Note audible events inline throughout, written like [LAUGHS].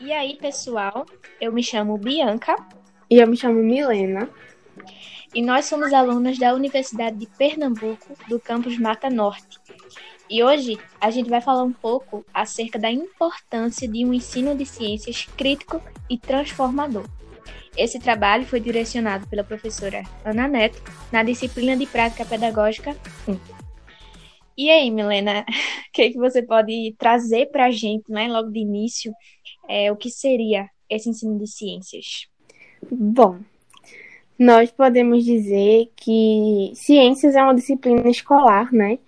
E aí, pessoal? Eu me chamo Bianca. E eu me chamo Milena. E nós somos alunas da Universidade de Pernambuco, do campus Mata Norte. E hoje a gente vai falar um pouco acerca da importância de um ensino de ciências crítico e transformador. Esse trabalho foi direcionado pela professora Ana Neto na disciplina de Prática Pedagógica 1. E aí, Milena, [LAUGHS] o que, é que você pode trazer para a gente, né, logo de início, é, o que seria esse ensino de ciências? Bom, nós podemos dizer que ciências é uma disciplina escolar, né?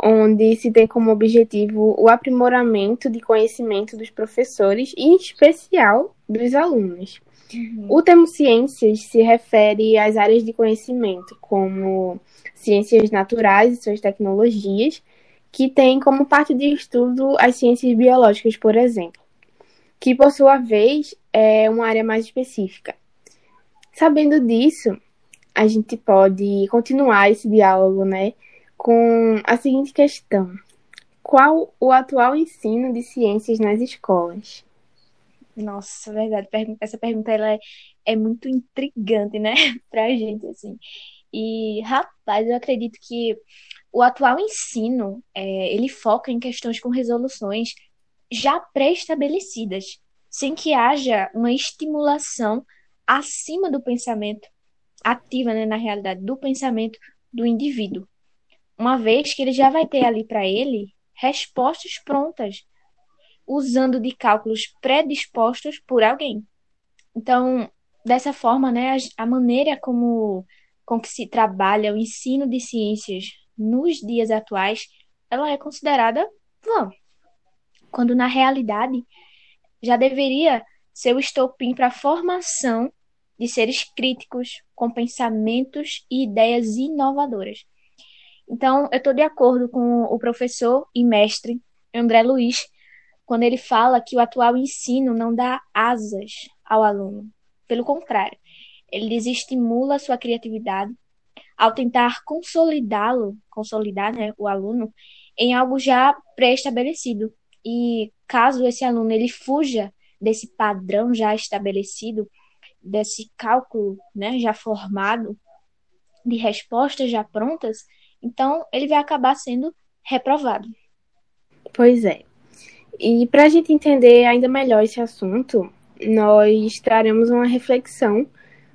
Onde se tem como objetivo o aprimoramento de conhecimento dos professores e, em especial, dos alunos. Uhum. O termo ciências se refere às áreas de conhecimento, como ciências naturais e suas tecnologias, que tem como parte de estudo as ciências biológicas, por exemplo, que por sua vez é uma área mais específica. Sabendo disso, a gente pode continuar esse diálogo, né, com a seguinte questão: qual o atual ensino de ciências nas escolas? Nossa, verdade. Essa pergunta ela é, é muito intrigante, né, [LAUGHS] pra gente, assim. E, rapaz, eu acredito que o atual ensino, é, ele foca em questões com resoluções já pré-estabelecidas, sem que haja uma estimulação acima do pensamento, ativa, né, na realidade, do pensamento do indivíduo. Uma vez que ele já vai ter ali para ele respostas prontas, usando de cálculos predispostos por alguém. Então, dessa forma, né, a, maneira como com que se trabalha o ensino de ciências nos dias atuais, ela é considerada vã, quando na realidade já deveria ser o estopim para a formação de seres críticos, com pensamentos e ideias inovadoras. Então, eu estou de acordo com o professor e mestre André Luiz, quando ele fala que o atual ensino não dá asas ao aluno. Pelo contrário, ele desestimula a sua criatividade ao tentar consolidá-lo, consolidar né, o aluno em algo já pré-estabelecido. E caso esse aluno ele fuja desse padrão já estabelecido, desse cálculo né, já formado, de respostas já prontas, então ele vai acabar sendo reprovado. Pois é. E para a gente entender ainda melhor esse assunto, nós traremos uma reflexão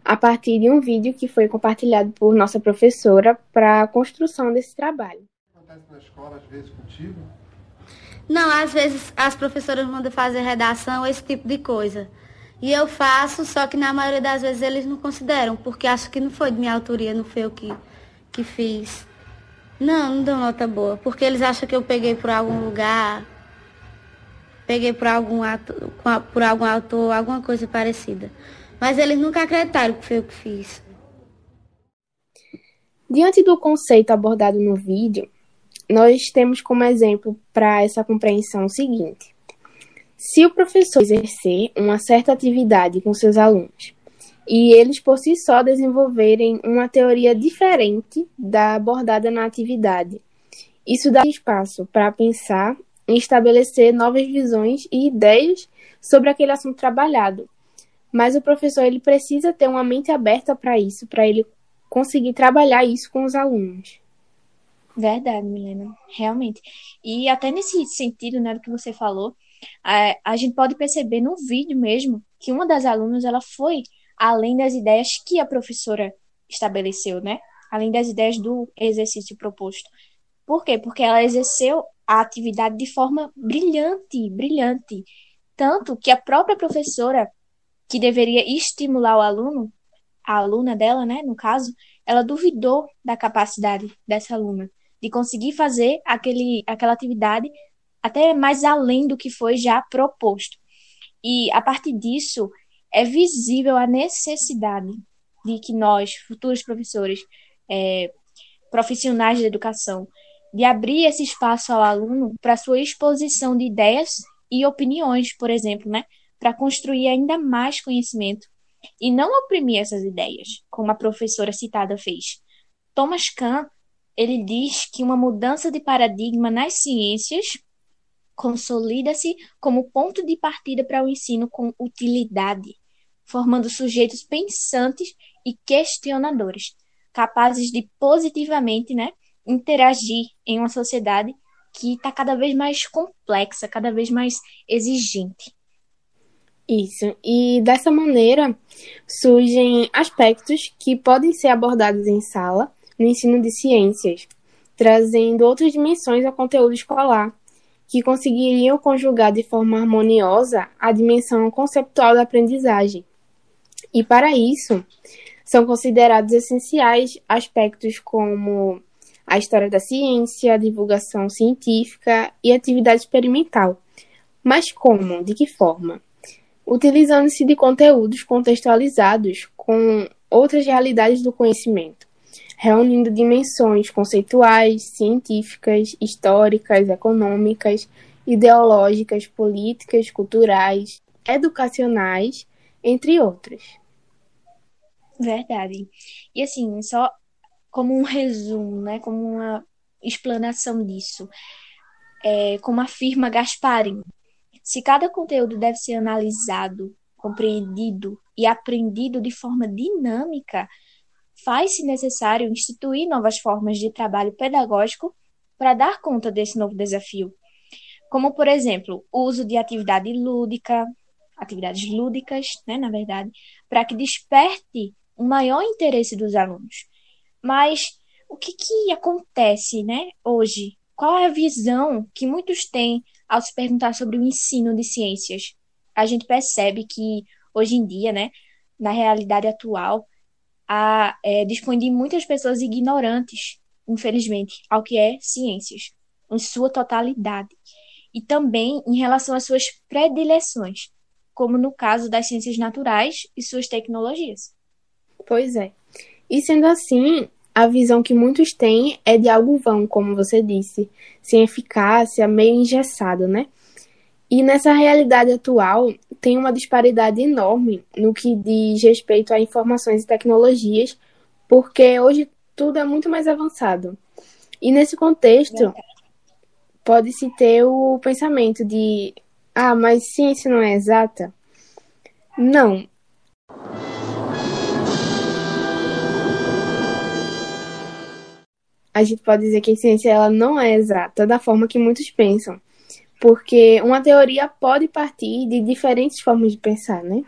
a partir de um vídeo que foi compartilhado por nossa professora para a construção desse trabalho. Acontece na escola às vezes contigo? Não, às vezes as professoras mandam fazer redação, esse tipo de coisa. E eu faço, só que na maioria das vezes eles não consideram, porque acho que não foi de minha autoria, não foi eu que, que fiz. Não, não deu nota boa, porque eles acham que eu peguei por algum lugar, peguei por algum, ato, por algum autor, alguma coisa parecida. Mas eles nunca acreditaram que foi eu que fiz. Diante do conceito abordado no vídeo, nós temos como exemplo para essa compreensão o seguinte: se o professor exercer uma certa atividade com seus alunos e eles por si só desenvolverem uma teoria diferente da abordada na atividade, isso dá espaço para pensar e estabelecer novas visões e ideias sobre aquele assunto trabalhado, mas o professor ele precisa ter uma mente aberta para isso, para ele conseguir trabalhar isso com os alunos. Verdade, Milena, realmente. E até nesse sentido, né, do que você falou, a, a gente pode perceber no vídeo mesmo que uma das alunas ela foi além das ideias que a professora estabeleceu, né? Além das ideias do exercício proposto. Por quê? Porque ela exerceu a atividade de forma brilhante, brilhante. Tanto que a própria professora que deveria estimular o aluno, a aluna dela, né, no caso, ela duvidou da capacidade dessa aluna de conseguir fazer aquele, aquela atividade até mais além do que foi já proposto. E a partir disso é visível a necessidade de que nós, futuros professores, é, profissionais da educação, de abrir esse espaço ao aluno para sua exposição de ideias e opiniões, por exemplo, né? para construir ainda mais conhecimento e não oprimir essas ideias, como a professora citada fez. Thomas Kahn, ele diz que uma mudança de paradigma nas ciências consolida-se como ponto de partida para o ensino com utilidade, formando sujeitos pensantes e questionadores, capazes de positivamente né, interagir em uma sociedade que está cada vez mais complexa, cada vez mais exigente. Isso. E dessa maneira surgem aspectos que podem ser abordados em sala no ensino de ciências, trazendo outras dimensões ao conteúdo escolar, que conseguiriam conjugar de forma harmoniosa a dimensão conceptual da aprendizagem. E para isso, são considerados essenciais aspectos como a história da ciência, a divulgação científica e atividade experimental. Mas como? De que forma? Utilizando-se de conteúdos contextualizados com outras realidades do conhecimento, reunindo dimensões conceituais, científicas, históricas, econômicas, ideológicas, políticas, culturais, educacionais, entre outras. Verdade. E assim, só como um resumo, né, como uma explanação disso, é, como afirma Gasparin, se cada conteúdo deve ser analisado, compreendido e aprendido de forma dinâmica, faz-se necessário instituir novas formas de trabalho pedagógico para dar conta desse novo desafio. Como, por exemplo, o uso de atividade lúdica, atividades lúdicas, né, na verdade, para que desperte um maior interesse dos alunos. Mas o que, que acontece né, hoje? Qual é a visão que muitos têm ao se perguntar sobre o ensino de ciências? A gente percebe que hoje em dia, né, na realidade atual, a, é, dispõe de muitas pessoas ignorantes, infelizmente, ao que é ciências, em sua totalidade. E também em relação às suas predileções, como no caso das ciências naturais e suas tecnologias. Pois é. E sendo assim, a visão que muitos têm é de algo vão, como você disse, sem eficácia, meio engessado, né? E nessa realidade atual, tem uma disparidade enorme no que diz respeito a informações e tecnologias, porque hoje tudo é muito mais avançado. E nesse contexto, pode-se ter o pensamento de: ah, mas ciência não é exata? Não, a gente pode dizer que a ciência ela não é exata da forma que muitos pensam, porque uma teoria pode partir de diferentes formas de pensar, né?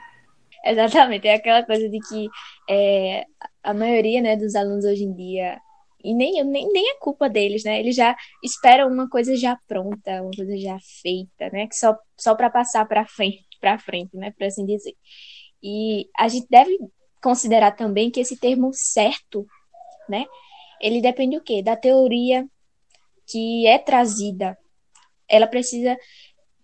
Exatamente, é aquela coisa de que é, a maioria né, dos alunos hoje em dia, e nem, nem, nem é culpa deles, né? Eles já esperam uma coisa já pronta, uma coisa já feita, né? Que só, só para passar para frente, para frente, né? Por assim dizer. E a gente deve considerar também que esse termo certo, né? Ele depende o quê? Da teoria que é trazida. Ela precisa,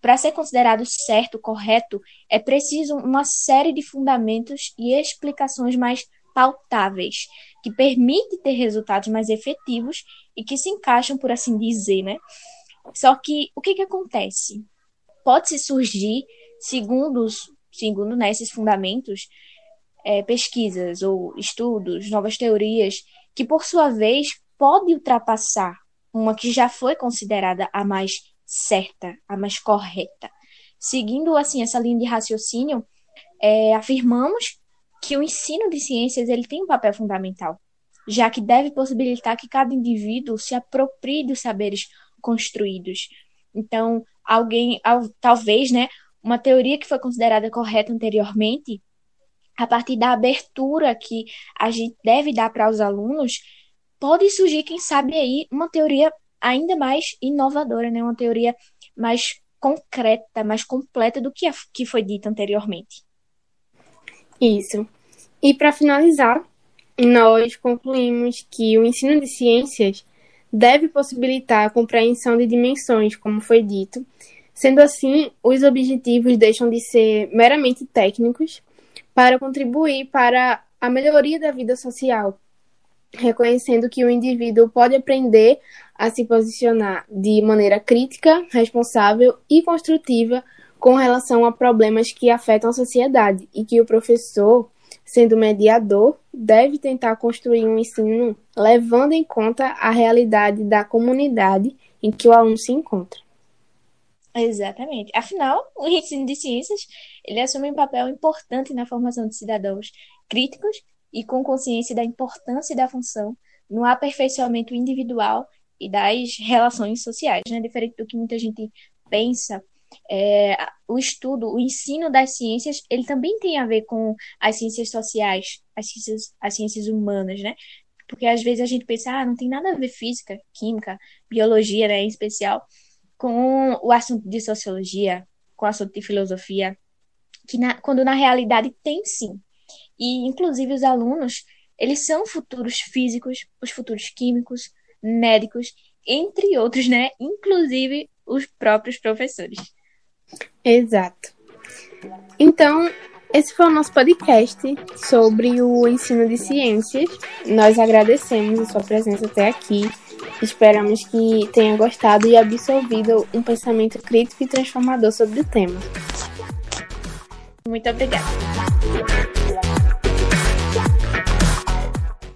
para ser considerado certo, correto, é preciso uma série de fundamentos e explicações mais pautáveis, que permite ter resultados mais efetivos e que se encaixam, por assim dizer, né? Só que o que, que acontece? Pode-se surgir, segundo, segundo né, esses fundamentos, é, pesquisas ou estudos, novas teorias que por sua vez pode ultrapassar uma que já foi considerada a mais certa, a mais correta. Seguindo assim essa linha de raciocínio, é, afirmamos que o ensino de ciências ele tem um papel fundamental, já que deve possibilitar que cada indivíduo se aproprie dos saberes construídos. Então, alguém, talvez, né, uma teoria que foi considerada correta anteriormente a partir da abertura que a gente deve dar para os alunos, pode surgir, quem sabe aí, uma teoria ainda mais inovadora, né? Uma teoria mais concreta, mais completa do que a que foi dita anteriormente. Isso. E para finalizar, nós concluímos que o ensino de ciências deve possibilitar a compreensão de dimensões, como foi dito. Sendo assim, os objetivos deixam de ser meramente técnicos para contribuir para a melhoria da vida social, reconhecendo que o indivíduo pode aprender a se posicionar de maneira crítica, responsável e construtiva com relação a problemas que afetam a sociedade e que o professor, sendo mediador, deve tentar construir um ensino levando em conta a realidade da comunidade em que o aluno se encontra. Exatamente. Afinal, o ensino de ciências, ele assume um papel importante na formação de cidadãos críticos e com consciência da importância da função no aperfeiçoamento individual e das relações sociais, né? Diferente do que muita gente pensa, é, o estudo, o ensino das ciências, ele também tem a ver com as ciências sociais, as ciências, as ciências humanas, né? Porque às vezes a gente pensa, ah, não tem nada a ver física, química, biologia, né, em especial, com o assunto de sociologia, com o assunto de filosofia, que na, quando na realidade tem sim. E, inclusive, os alunos, eles são futuros físicos, os futuros químicos, médicos, entre outros, né? Inclusive os próprios professores. Exato. Então, esse foi o nosso podcast sobre o ensino de ciências. Nós agradecemos a sua presença até aqui. Esperamos que tenha gostado e absorvido um pensamento crítico e transformador sobre o tema. Muito obrigada.